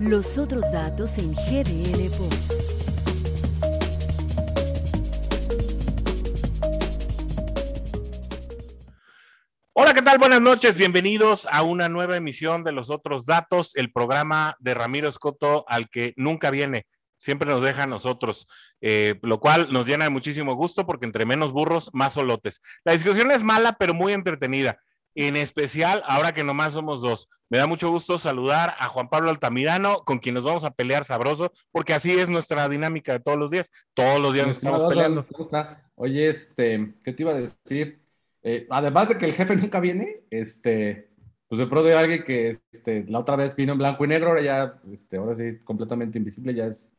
Los otros datos en GDL Post. Hola, ¿qué tal? Buenas noches. Bienvenidos a una nueva emisión de Los Otros Datos, el programa de Ramiro Escoto al que nunca viene, siempre nos deja a nosotros, eh, lo cual nos llena de muchísimo gusto porque entre menos burros, más solotes. La discusión es mala, pero muy entretenida en especial ahora que nomás somos dos. Me da mucho gusto saludar a Juan Pablo Altamirano, con quien nos vamos a pelear sabroso, porque así es nuestra dinámica de todos los días. Todos los días nos estamos peleando. ¿Cómo estás? Oye, este, ¿qué te iba a decir? Eh, además de que el jefe nunca viene, este, pues de pronto de alguien que este, la otra vez vino en blanco y negro, ahora ya, este, ahora sí, completamente invisible, ya es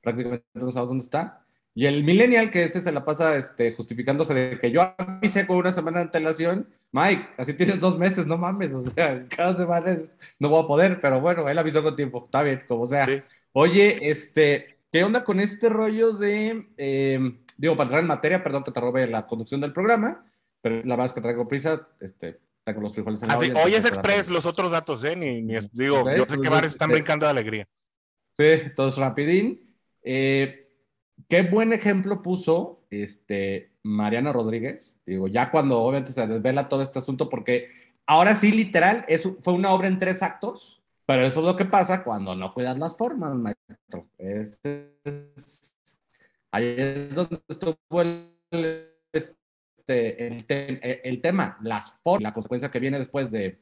prácticamente no sabes dónde está. Y el millennial, que ese se la pasa este, justificándose de que yo avisé con una semana de antelación, Mike, así tienes dos meses, no mames, o sea, cada semana no voy a poder, pero bueno, él avisó con tiempo, está bien, como sea. Oye, este, ¿qué onda con este rollo de, em, digo, para entrar en materia, perdón que te robe la conducción del programa, pero la verdad es que traigo prisa, este, traigo los frijoles en la Así, Hoy es express los otros datos, ¿eh? Ni, ni digo, yo sé que pues, varios están este brincando de alegría. Sí, todos rapidín. Eh, qué buen ejemplo puso este, Mariana Rodríguez. Digo, ya cuando obviamente se desvela todo este asunto, porque ahora sí, literal, es, fue una obra en tres actos, pero eso es lo que pasa cuando no cuidas las formas, maestro. ahí es donde estuvo el, este, el, tema, las formas, la consecuencia que viene después de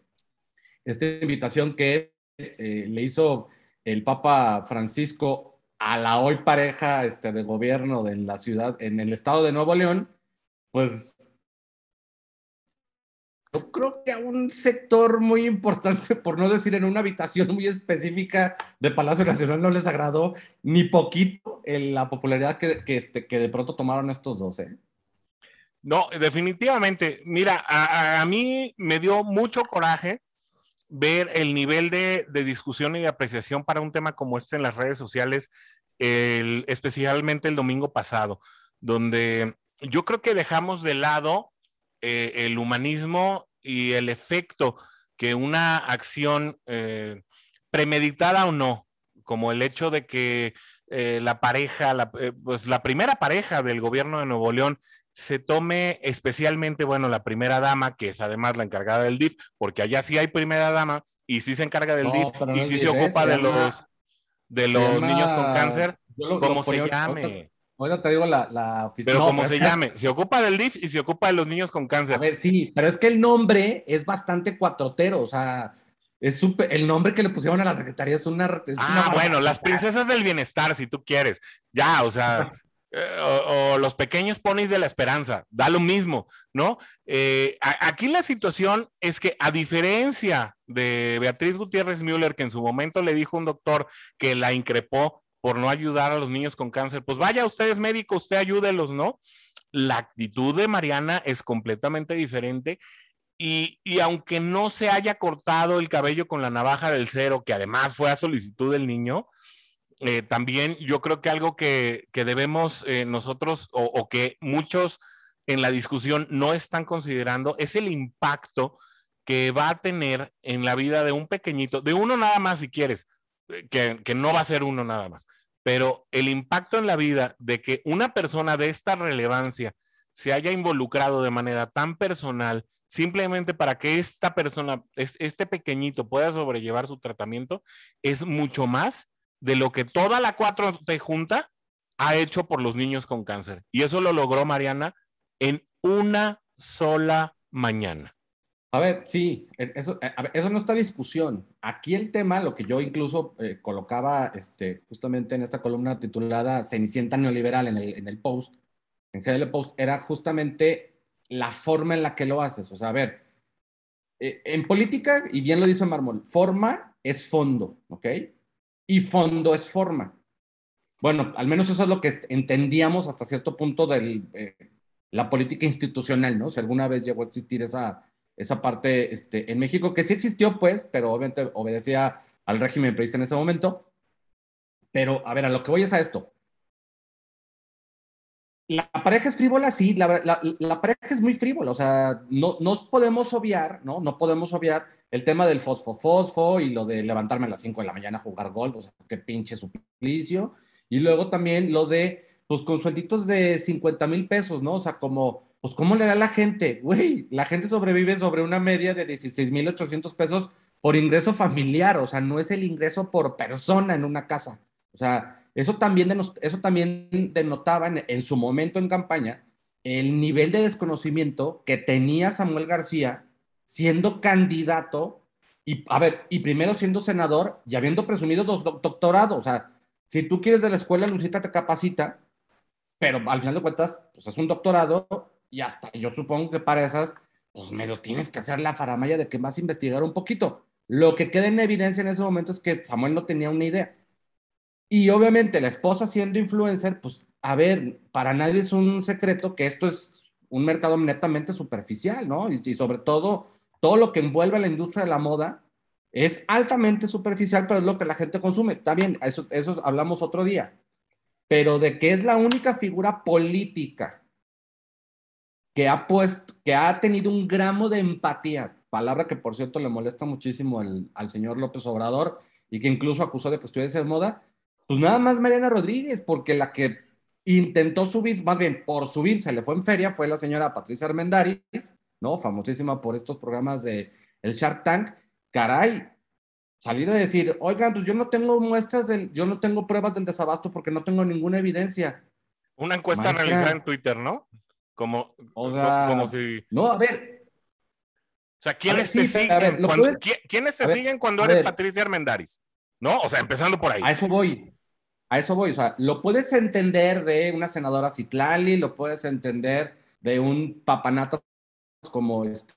esta invitación que eh, le hizo el Papa Francisco a la hoy pareja este, de gobierno de la ciudad, en el estado de Nuevo León, pues yo creo que a un sector muy importante, por no decir en una habitación muy específica de Palacio Nacional, no les agradó ni poquito la popularidad que, este, que de pronto tomaron estos dos. ¿eh? No, definitivamente. Mira, a, a, mí me dio mucho coraje ver el nivel de, discusión y de apreciación para un tema como este en las redes sociales, especialmente el domingo pasado, donde yo creo que dejamos de lado eh, el humanismo y el efecto que una acción eh, premeditada o no, como el hecho de que eh, la pareja, pues la primera pareja del gobierno de Nuevo León se tome especialmente, bueno, la primera dama, que es además la encargada del DIF, porque allá sí hay primera dama y sí se encarga del DIF y sí se ocupa de los, de los niños con cáncer, como se llame. Bueno, te digo la, la Pero como se llame, se ocupa del DIF y se ocupa de los niños con cáncer. A ver, sí, pero es que el nombre es bastante cuatrotero, o sea, es super, el nombre que le pusieron a la secretaría es una... ah, bueno, las princesas del bienestar, si tú quieres. Ya, o sea, Eh, o, los pequeños ponis de la esperanza, da lo mismo, ¿no? Eh, aquí la situación es que a diferencia de Beatriz Gutiérrez Müller, que en su momento le dijo un doctor que la increpó por no ayudar a los niños con cáncer, pues vaya, usted es médico, usted ayúdelos, ¿no? La actitud de Mariana es completamente diferente y, y, aunque no se haya cortado el cabello con la navaja del cero, que además fue a solicitud del niño, eh, también yo creo que algo que, debemos eh, nosotros o, que muchos en la discusión no están considerando es el impacto que va a tener en la vida de un pequeñito, de uno nada más si quieres, eh, que, que no va a ser uno nada más, pero el impacto en la vida de que una persona de esta relevancia se haya involucrado de manera tan personal simplemente para que esta persona, este pequeñito pueda sobrellevar su tratamiento, es mucho más de lo que toda la 4T junta ha hecho por los niños con cáncer. Y eso lo logró Mariana en una sola mañana. A ver, sí, eso, eso no está discusión. Aquí el tema, lo que yo incluso eh, colocaba este, justamente en esta columna titulada Cenicienta Neoliberal en el, en el post, en GL Post, era justamente la forma en la que lo haces. O sea, a ver, eh, en política, y bien lo dice Marmol, forma es fondo, ¿ok? Y fondo es forma. Bueno, al menos eso es lo que entendíamos hasta cierto punto de eh, la política institucional, ¿no? Si alguna vez llegó a existir esa, esa parte este, en México, que sí existió, pues, pero obviamente obedecía al régimen periodista en ese momento. Pero, a ver, a lo que voy es a esto. La pareja es frívola, sí, la, la, pareja es muy frívola, o sea, no nos podemos obviar, ¿no? No podemos obviar el tema del fosfo-fosfo y lo de levantarme a las 5 de la mañana a jugar golf, o sea, qué pinche suplicio. Y luego también lo de, pues con suelditos de 50 mil pesos, ¿no? O sea, como, pues ¿cómo le da la gente? Güey, la gente sobrevive sobre una media de 16 mil 800 pesos por ingreso familiar, o sea, no es el ingreso por persona en una casa. O sea, eso también, eso también denotaba en, su momento en campaña el nivel de desconocimiento que tenía Samuel García siendo candidato y, a ver, y primero siendo senador y habiendo presumido dos doctorados. O sea, si tú quieres de la escuela, Lucita te capacita, pero al final de cuentas, pues es un doctorado y hasta yo supongo que para esas, pues medio tienes que hacer la faramaya de que vas a investigar un poquito. Lo que queda en evidencia en ese momento es que Samuel no tenía una idea. Y obviamente la esposa siendo influencer, pues a ver, para nadie es un secreto que esto es un mercado netamente superficial, ¿no? Y, sobre todo, todo lo que envuelve a la industria de la moda es altamente superficial, pero es lo que la gente consume. Está bien, eso, hablamos otro día. Pero de que es la única figura política que ha puesto, que ha tenido un gramo de empatía, palabra que por cierto le molesta muchísimo al señor López Obrador y que incluso acusó de cuestiones de moda, pues nada más Mariana Rodríguez, porque la que intentó subir, más bien por subir, se le fue en feria, fue la señora Patricia Armendáriz, ¿no? Famosísima por estos programas de el Shark Tank. Caray, salir a decir, oigan, pues yo no tengo muestras del, yo no tengo pruebas del desabasto porque no tengo ninguna evidencia. Una encuesta realizada en Twitter, ¿no? Como, o sea, como si. No, a ver. O sea, ¿quiénes te siguen? cuando, ¿Quiénes te siguen cuando eres Patricia Armendáriz? ¿No? O sea, empezando por ahí. A eso voy. A eso voy, o sea, lo puedes entender de una senadora Citlali, lo puedes entender de un papanato como este.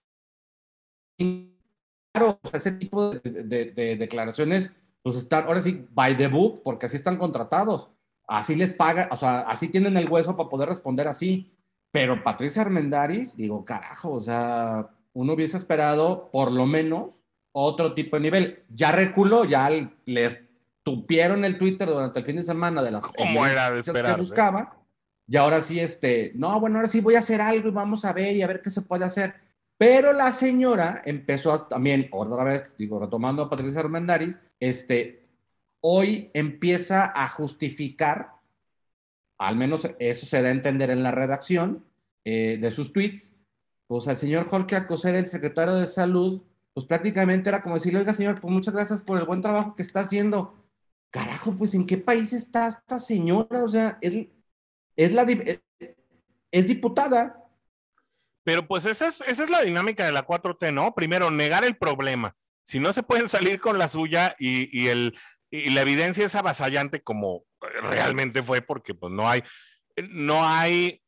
Claro, ese tipo de, declaraciones, pues están, ahora sí, by the book, porque así están contratados. Así les paga, o sea, así tienen el hueso para poder responder así. Pero Patricia Armendaris, digo, carajo, o sea, uno hubiese esperado por lo menos otro tipo de nivel. Ya reculó, ya les tupieron el Twitter durante el fin de semana de las ¿Cómo era de que buscaba. Y ahora sí, este, no, bueno, ahora sí voy a hacer algo y vamos a ver y a ver qué se puede hacer. Pero la señora empezó a, también, otra vez, digo, retomando a Patricia Armendáriz, este, hoy empieza a justificar, al menos eso se da a entender en la redacción eh, de sus tweets, pues al señor Jorge Acoser, el secretario de Salud, pues prácticamente era como decirle, oiga señor, pues muchas gracias por el buen trabajo que está haciendo, carajo, pues ¿en qué país está esta señora? O sea, es, es la es diputada. Pero pues esa es, esa es la dinámica de la 4T, ¿no? Primero, negar el problema. Si no se pueden salir con la suya y, el, y la evidencia es avasallante como realmente fue, porque pues no hay, no hay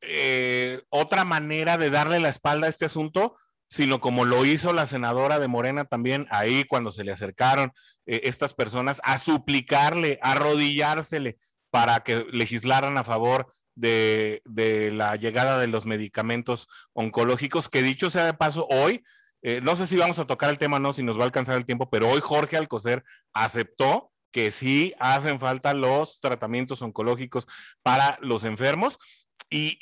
eh, otra manera de darle la espalda a este asunto, sino como lo hizo la senadora de Morena también ahí cuando se le acercaron eh, estas personas a suplicarle, a arrodillársele para que legislaran a favor de, la llegada de los medicamentos oncológicos, que dicho sea de paso, hoy, eh, no sé si vamos a tocar el tema o no, si nos va a alcanzar el tiempo, pero hoy Jorge Alcocer aceptó que sí hacen falta los tratamientos oncológicos para los enfermos. Y,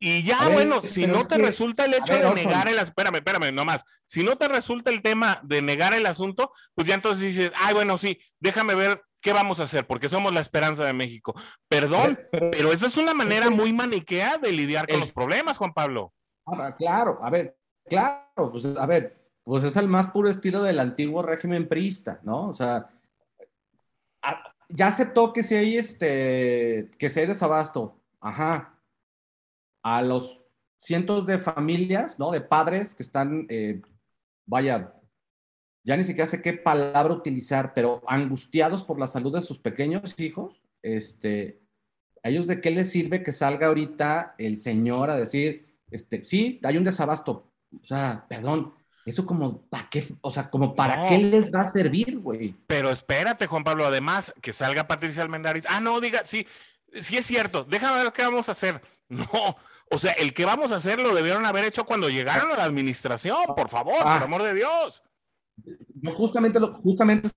y ya, bueno, si no te resulta el hecho de negar el, espérame, espérame, nomás, si no te resulta el tema de negar el asunto, pues ya entonces dices, ay, bueno, sí, déjame ver qué vamos a hacer, porque somos la esperanza de México. Perdón, pero, esa es una manera muy maniquea de lidiar con los problemas, Juan Pablo. Ah, claro, a ver, claro, pues a ver, pues es el más puro estilo del antiguo régimen priista, ¿no? O sea, ya aceptó que si hay este, que si hay desabasto, ajá, a los cientos de familias, ¿no? De padres que están, eh, vaya, ya ni siquiera sé qué palabra utilizar, pero angustiados por la salud de sus pequeños hijos, este, ¿a ellos de qué les sirve que salga ahorita el señor a decir, este, sí, hay un desabasto? O sea, perdón, eso como, ¿para qué? O sea, como, ¿para qué les va a servir, güey? Pero espérate, Juan Pablo, además, que salga Patricia Almendaris. Ah, no, diga, sí, sí es cierto, déjame ver qué vamos a hacer. No, o sea, el que vamos a hacer lo debieron haber hecho cuando llegaron a la administración, por favor, por ah. amor de Dios. Justamente, lo, justamente.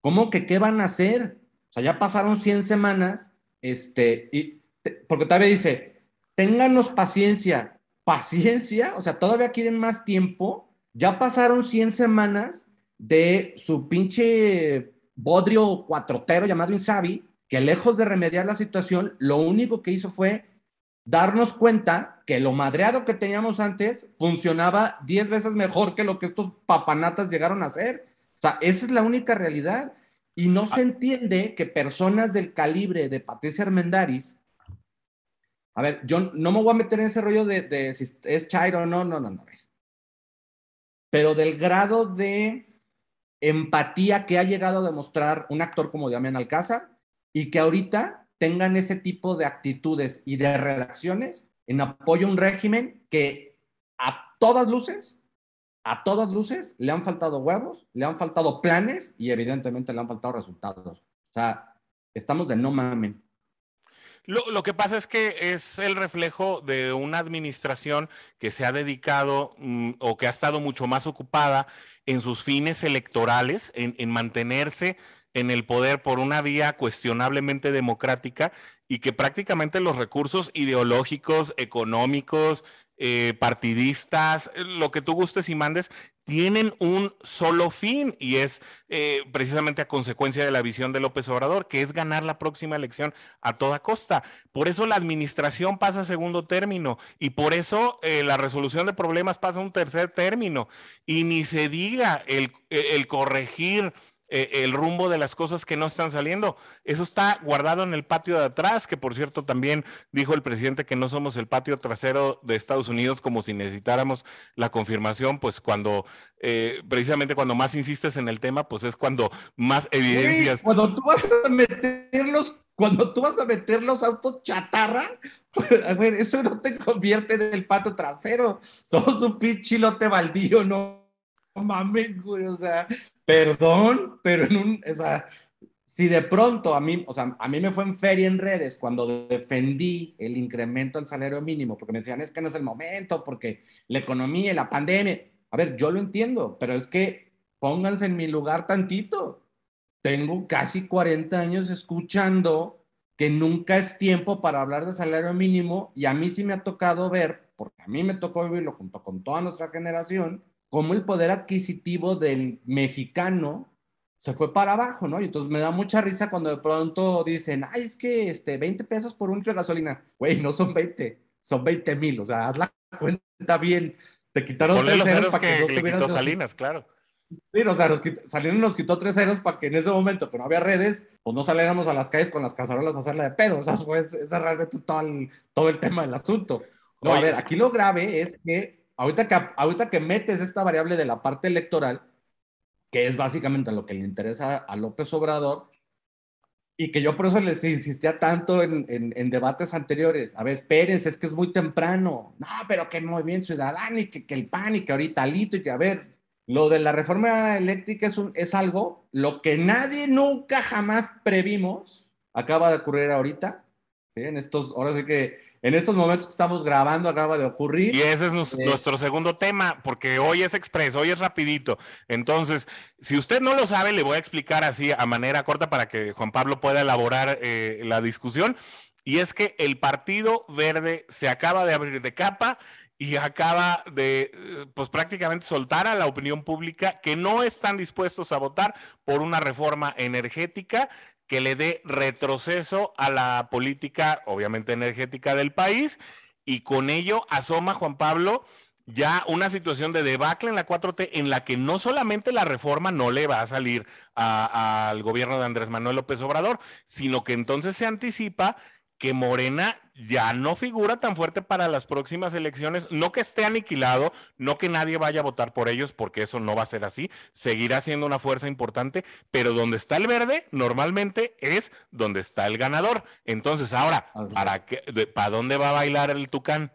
¿Cómo que qué van a hacer? O sea, ya pasaron 100 semanas, este, y, porque todavía dice, ténganos paciencia, paciencia, o sea, todavía quieren más tiempo. Ya pasaron 100 semanas de su pinche bodrio cuatrotero llamado Insabi, que lejos de remediar la situación, lo único que hizo fue darnos cuenta que lo madreado que teníamos antes funcionaba 10 veces mejor que lo que estos papanatas llegaron a hacer. O sea, esa es la única realidad. Y no se entiende que personas del calibre de Patricia Armendaris, a ver, yo no me voy a meter en ese rollo de, si es Chairo o no, no, no, no. Pero del grado de empatía que ha llegado a demostrar un actor como Damián Alcázar y que ahorita tengan ese tipo de actitudes y de redacciones en apoyo a un régimen que a todas luces, a todas luces, le han faltado huevos, le han faltado planes y evidentemente le han faltado resultados. O sea, estamos de no mamen. Lo, que pasa es que es el reflejo de una administración que se ha dedicado mm, o que ha estado mucho más ocupada en sus fines electorales, en, mantenerse en el poder por una vía cuestionablemente democrática y que prácticamente los recursos ideológicos, económicos, eh, partidistas, lo que tú gustes y mandes, tienen un solo fin y es eh, precisamente a consecuencia de la visión de López Obrador, que es ganar la próxima elección a toda costa. Por eso la administración pasa a segundo término y por eso eh, la resolución de problemas pasa a un tercer término y ni se diga el corregir eh, el rumbo de las cosas que no están saliendo. Eso está guardado en el patio de atrás, que por cierto también dijo el presidente que no somos el patio trasero de Estados Unidos como si necesitáramos la confirmación, pues cuando, eh, precisamente cuando más insistes en el tema, pues es cuando más evidencias. cuando tú vas a meterlos cuando tú vas a meter los autos chatarra, pues, a ver, eso no te convierte en el patio trasero. Somos un pinchilote baldío, no mames, güey, o sea, perdón, pero en un, o si de pronto a mí, o sea, a mí me fue en feria en redes cuando defendí el incremento al salario mínimo, porque me decían, es que no es el momento, porque la economía y la pandemia, a ver, yo lo entiendo, pero es que pónganse en mi lugar tantito. Tengo casi 40 años escuchando que nunca es tiempo para hablar de salario mínimo y a mí sí me ha tocado ver, porque a mí me tocó vivirlo junto con toda nuestra generación, cómo el poder adquisitivo del mexicano se fue para abajo, ¿no? Y entonces me da mucha risa cuando de pronto dicen, ay, es que este, 20 pesos por un litro de gasolina. Güey, no son 20, son 20 mil, o sea, haz la cuenta bien. Te quitaron tres ceros para que, no le Salinas, claro. Sí, o sea, nos Salinas nos quitó tres ceros para que en ese momento que no había redes, pues no saliéramos a las calles con las cazarolas a hacerla de pedo. O sea, fue realmente todo el, todo el tema del asunto. No, a ver, aquí lo grave es que ahorita que, ahorita que metes esta variable de la parte electoral, que es básicamente lo que le interesa a López Obrador, y que yo por eso les insistía tanto en, en, debates anteriores. A ver, espérense, es que es muy temprano. No, pero que el Movimiento Ciudadano y que, que, el PAN y que ahorita Lito y que, a ver, lo de la reforma eléctrica es, un, es algo, lo que nadie nunca jamás previmos, acaba de ocurrir ahorita. En estos, ahora sí que en estos momentos que estamos grabando acaba de ocurrir. Y ese es eh, nuestro segundo tema, porque hoy es expreso, hoy es rapidito. Entonces, si usted no lo sabe, le voy a explicar así a manera corta para que Juan Pablo pueda elaborar eh, la discusión. Y es que el Partido Verde se acaba de abrir de capa y acaba de, eh, pues prácticamente soltar a la opinión pública que no están dispuestos a votar por una reforma energética que le dé retroceso a la política, obviamente energética del país, y con ello asoma Juan Pablo ya una situación de debacle en la 4T en la que no solamente la reforma no le va a salir al gobierno de Andrés Manuel López Obrador, sino que entonces se anticipa que Morena ya no figura tan fuerte para las próximas elecciones, no que esté aniquilado, no que nadie vaya a votar por ellos, porque eso no va a ser así, seguirá siendo una fuerza importante, pero donde está el verde normalmente es donde está el ganador. Entonces, ahora, ¿para, qué, ¿para dónde va a bailar el tucán?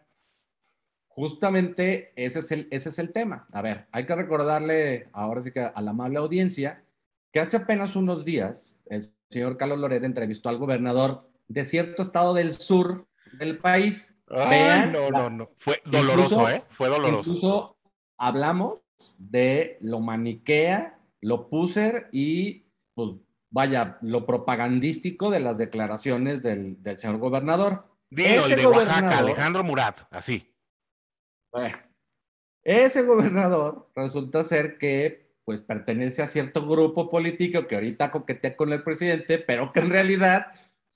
Justamente ese es, el, ese es el tema. A ver, hay que recordarle ahora sí que a la amable audiencia que hace apenas unos días el señor Carlos Loret entrevistó al gobernador de cierto estado del sur del país. no, no, no. Fue doloroso, ¿eh? Fue doloroso. Incluso hablamos de lo maniquea, lo puser y, pues, vaya, lo propagandístico de las declaraciones del, señor gobernador. Dilo, el de Oaxaca, Alejandro Murat, así. ese gobernador resulta ser que pues pertenece a cierto grupo político que ahorita coquetea con el presidente, pero que en realidad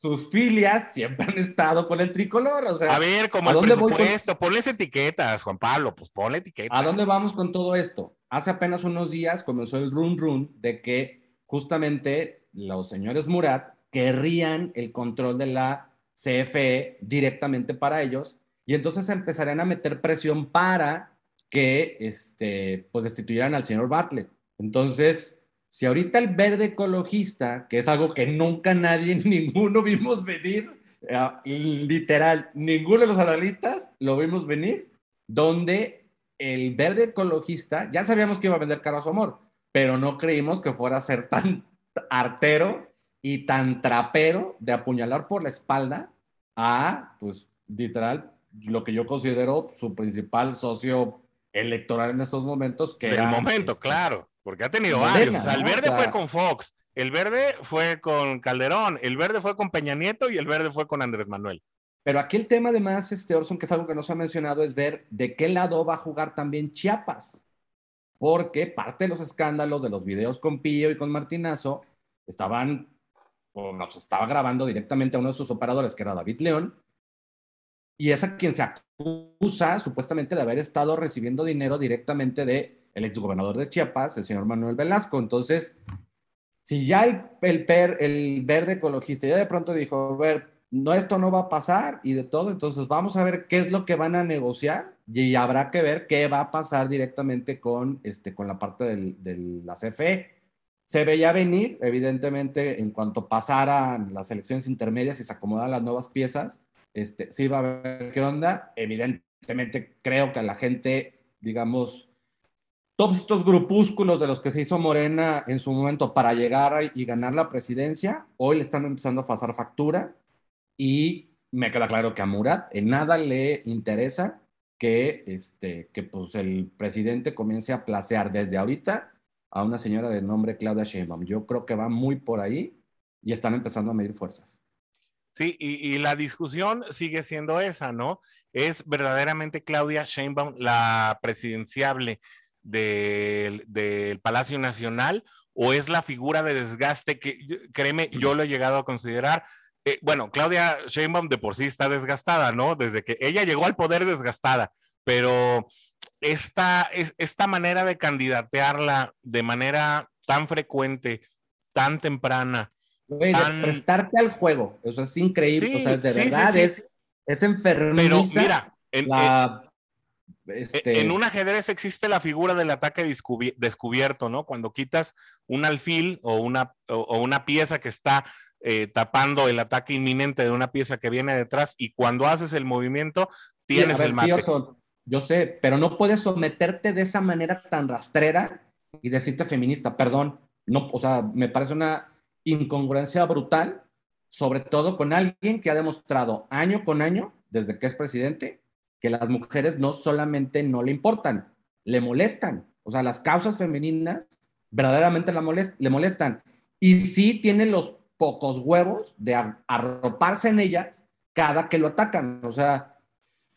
sus filias siempre han estado con el tricolor. O sea, a ver, como el presupuesto, ponles etiquetas, Juan Pablo, pues ponle etiquetas. ¿A dónde vamos con todo esto? Hace apenas unos días comenzó el run run de que justamente los señores Murat querrían el control de la CFE directamente para ellos y entonces empezarían a meter presión para que este, pues destituyeran al señor Bartlett. Entonces, si ahorita el verde ecologista, que es algo que nunca nadie, ninguno vimos venir, eh, literal, ninguno de los analistas lo vimos venir, donde el verde ecologista, ya sabíamos que iba a vender caro a su amor, pero no creímos que fuera a ser tan artero y tan trapero de apuñalar por la espalda a, pues, literal, lo que yo considero su principal socio electoral en estos momentos. Que Del momento, este, claro, porque ha tenido varios. el verde fue con Fox, el verde fue con Calderón, el verde fue con Peña Nieto y el verde fue con Andrés Manuel. Pero aquí el tema además, este Orson, que es algo que no se ha mencionado, es ver de qué lado va a jugar también Chiapas. Porque parte de los escándalos de los videos con Pío y con Martinazo estaban, o nos estaba grabando directamente a uno de sus operadores, que era David León, y es a quien se acusa supuestamente de haber estado recibiendo dinero directamente de el exgobernador de Chiapas, el señor Manuel Velasco. Entonces, si ya el, el, el verde ecologista ya de pronto dijo, a ver, no, esto no va a pasar y de todo, entonces vamos a ver qué es lo que van a negociar y habrá que ver qué va a pasar directamente con, este, con la parte de la CFE. Se veía venir, evidentemente, en cuanto pasaran las elecciones intermedias y se acomodaran las nuevas piezas, este, sí va a ver qué onda. Evidentemente, creo que a la gente, digamos, todos estos grupúsculos de los que se hizo Morena en su momento para llegar y ganar la presidencia, hoy le están empezando a pasar factura y me queda claro que a Murat en nada le interesa que, este, que pues el presidente comience a placear desde ahorita a una señora de nombre Claudia Sheinbaum. Yo creo que va muy por ahí y están empezando a medir fuerzas. Sí, y, la discusión sigue siendo esa, ¿no? ¿Es verdaderamente Claudia Sheinbaum la presidenciable del, Palacio Nacional o es la figura de desgaste que, créeme, yo lo he llegado a considerar? Eh, bueno, Claudia Sheinbaum de por sí está desgastada, ¿no? Desde que ella llegó al poder desgastada, pero esta, esta manera de candidatearla de manera tan frecuente, tan temprana, de prestarte al juego. Eso es increíble. o sea, de verdad es, es Pero mira, en, este en, un ajedrez existe la figura del ataque descubierto, ¿no? Cuando quitas un alfil o una, o, una pieza que está eh, tapando el ataque inminente de una pieza que viene detrás y cuando haces el movimiento tienes el mate. yo sé, pero no puedes someterte de esa manera tan rastrera y decirte feminista, perdón. No, o sea, me parece una incongruencia brutal, sobre todo con alguien que ha demostrado año con año, desde que es presidente, que las mujeres no solamente no le importan, le molestan. O sea, las causas femeninas verdaderamente la le molestan. Y sí tiene los pocos huevos de arroparse en ellas cada que lo atacan. O sea,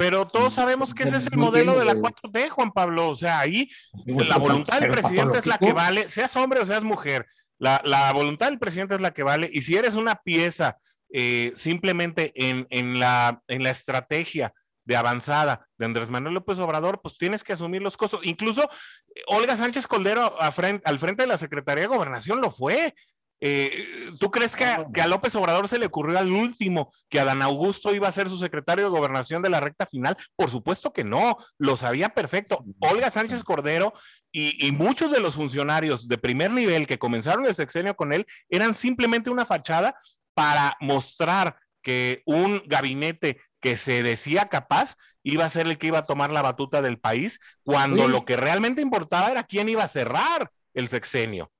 pero todos sabemos que ese es el modelo de la 4T, Juan Pablo. O sea, ahí la voluntad del presidente es la que vale, seas hombre o seas mujer. La, voluntad del presidente es la que vale. Y si eres una pieza eh, simplemente en, la, en la estrategia de avanzada de Andrés Manuel López Obrador, pues tienes que asumir los costos. Incluso eh, Olga Sánchez Coldero al frente de la Secretaría de Gobernación lo fue. Eh, ¿Tú crees que a, que a, López Obrador se le ocurrió al último que Adán Augusto iba a ser su secretario de gobernación de la recta final? Por supuesto que no, lo sabía perfecto. Olga Sánchez Cordero y, y, muchos de los funcionarios de primer nivel que comenzaron el sexenio con él eran simplemente una fachada para mostrar que un gabinete que se decía capaz iba a ser el que iba a tomar la batuta del país, cuando lo que realmente importaba era quién iba a cerrar el sexenio.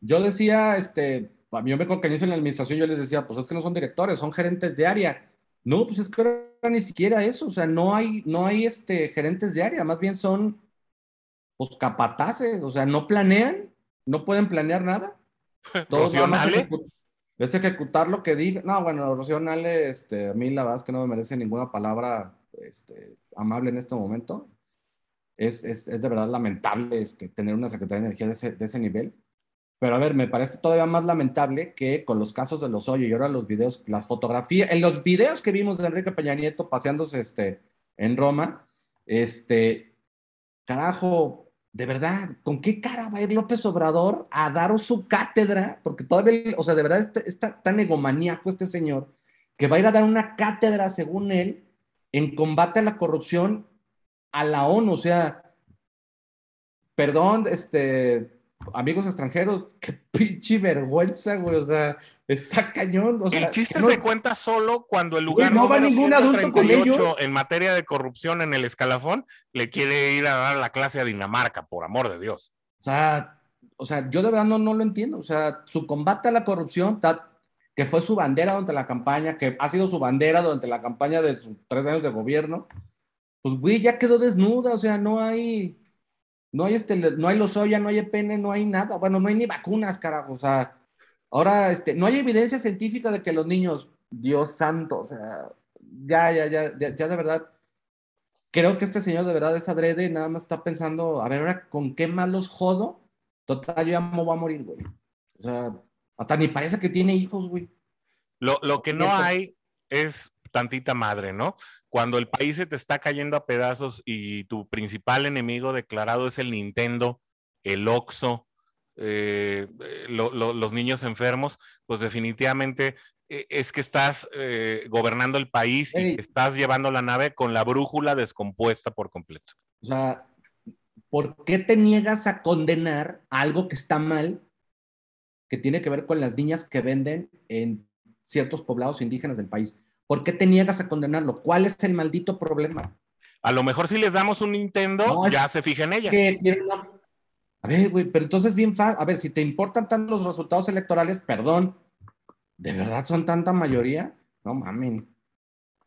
Yo decía, este, a mí me que en la administración yo les decía, pues es que no son directores, son gerentes de área. No, pues es que ahora ni siquiera eso, o sea, no hay, no hay este, gerentes de área, más bien son, pues capataces, o sea, no planean, no pueden planear nada. Todos es ejecutar lo que diga. No, bueno, Rocío este, a mí la verdad es que no me merece ninguna palabra este, amable en este momento. es, es, es de verdad lamentable este, tener una Secretaría de Energía de ese, de ese nivel. Pero a ver, me parece todavía más lamentable que con los casos de los hoyos y ahora los videos, las fotografías, en los videos que vimos de Enrique Peña Nieto paseándose este, en Roma, este, carajo, de verdad, ¿con qué cara va a ir López Obrador a dar su cátedra? Porque todavía, o sea, de verdad está, está tan egomaníaco este señor que va a ir a dar una cátedra, según él, en combate a la corrupción a la ONU. O sea, perdón, este, amigos extranjeros, qué pinche vergüenza, güey, o sea, está cañón. O sea, el chiste no, se cuenta solo cuando el lugar no va ningún adulto con 138 ellos. en materia de corrupción en el escalafón le quiere ir a dar la clase a Dinamarca, por amor de Dios. O sea, o sea, yo de verdad no, no lo entiendo. O sea, su combate a la corrupción, ta- que fue su bandera durante la campaña, que ha sido su bandera durante la campaña de sus tres años de gobierno, pues güey, ya quedó desnuda, o sea, no hay, no hay este, no hay lozoya, no hay EPN, no hay nada, bueno, no hay ni vacunas, carajo, o sea, ahora, este, no hay evidencia científica de que los niños, Dios santo, o sea, ya, ya, ya, ya, ya de verdad, creo que este señor de verdad es adrede y nada más está pensando, a ver, ahora, ¿con qué más los jodo? Total, yo ya me voy a morir, güey. O sea, hasta ni parece que tiene hijos, güey. Lo, lo que no hay es tantita madre, ¿no? Cuando el país se te está cayendo a pedazos y tu principal enemigo declarado es el Nintendo, el Oxxo, eh, eh, lo- lo- los niños enfermos, pues definitivamente eh, es que estás eh, gobernando el país y Ey. estás llevando la nave con la brújula descompuesta por completo. O sea, ¿por qué te niegas a condenar algo que está mal, que tiene que ver con las niñas que venden en ciertos poblados indígenas del país? ¿Por qué te niegas a condenarlo? ¿Cuál es el maldito problema? A lo mejor si les damos un Nintendo, No, ya se. Que quieren una- A ver, güey, pero entonces bien fácil. A ver, si te importan tanto los resultados electorales, perdón, ¿de verdad son tanta mayoría? No mamen.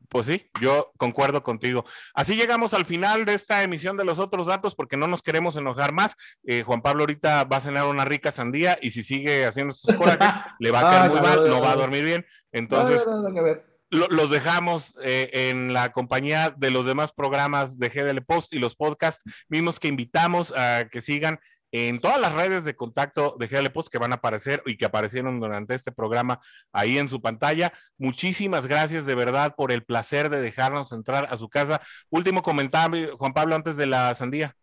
Pues sí, yo concuerdo contigo. Así llegamos al final de esta emisión de los otros datos porque no nos queremos enojar más. Eh, Juan Pablo ahorita va a cenar una rica sandía y si sigue haciendo estos corajes, le va a caer Ah, muy mal, no, va a dormir bien. Entonces, No, no, no, no, a ver. Lo- los dejamos eh, en la compañía de los demás programas de GDL Post y los podcasts mismos que invitamos a que sigan en todas las redes de contacto de GDL Post que van a aparecer y que aparecieron durante este programa ahí en su pantalla. Muchísimas gracias de verdad por el placer de dejarnos entrar a su casa. Último comentario, Juan Pablo, antes de la sandía.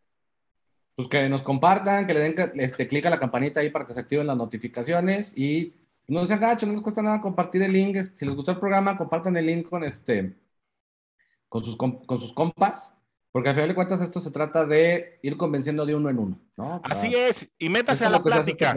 Pues que nos compartan, que le den este, clic a la campanita ahí para que se activen las notificaciones y no se agachen, no les cuesta nada compartir el link. Si les gustó el programa, compartan el link con este con sus, con sus compas, porque al final de cuentas esto se trata de ir convenciendo de uno en uno, ¿no? Así es, y métase a la este plática.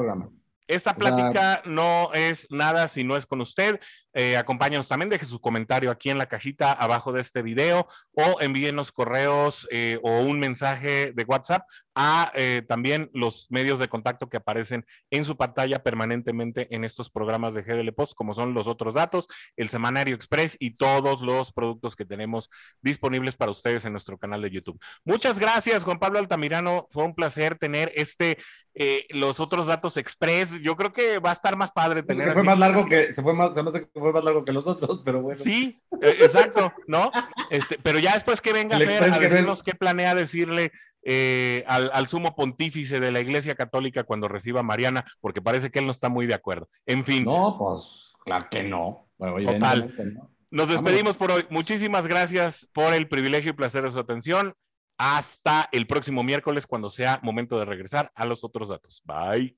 Esta plática no es nada si no es con usted. Eh, acompáñanos también, deje su comentario aquí en la cajita abajo de este video o envíenos correos eh, o un mensaje de WhatsApp a eh, también los medios de contacto que aparecen en su pantalla permanentemente en estos programas de GDL Post, como son los otros datos, el Semanario Express y todos los productos que tenemos disponibles para ustedes en nuestro canal de YouTube. Muchas gracias, Juan Pablo Altamirano. Fue un placer tener este, eh, los otros datos Express. Yo creo que va a estar más padre Se tener fue así- más largo que se fue más, se me hace que fue más largo que los otros, pero bueno. Sí, eh, exacto, ¿no? Este, pero ya después que venga Fer Express a decirnos qué planea decirle eh, al, al sumo pontífice de la Iglesia Católica cuando reciba a Mariana, porque parece que él no está muy de acuerdo. En fin, No, pues claro que no. Bueno, Total. no. nos despedimos por hoy. Muchísimas gracias por el privilegio y placer de su atención. Hasta el próximo miércoles cuando sea momento de regresar a los otros datos. Bye.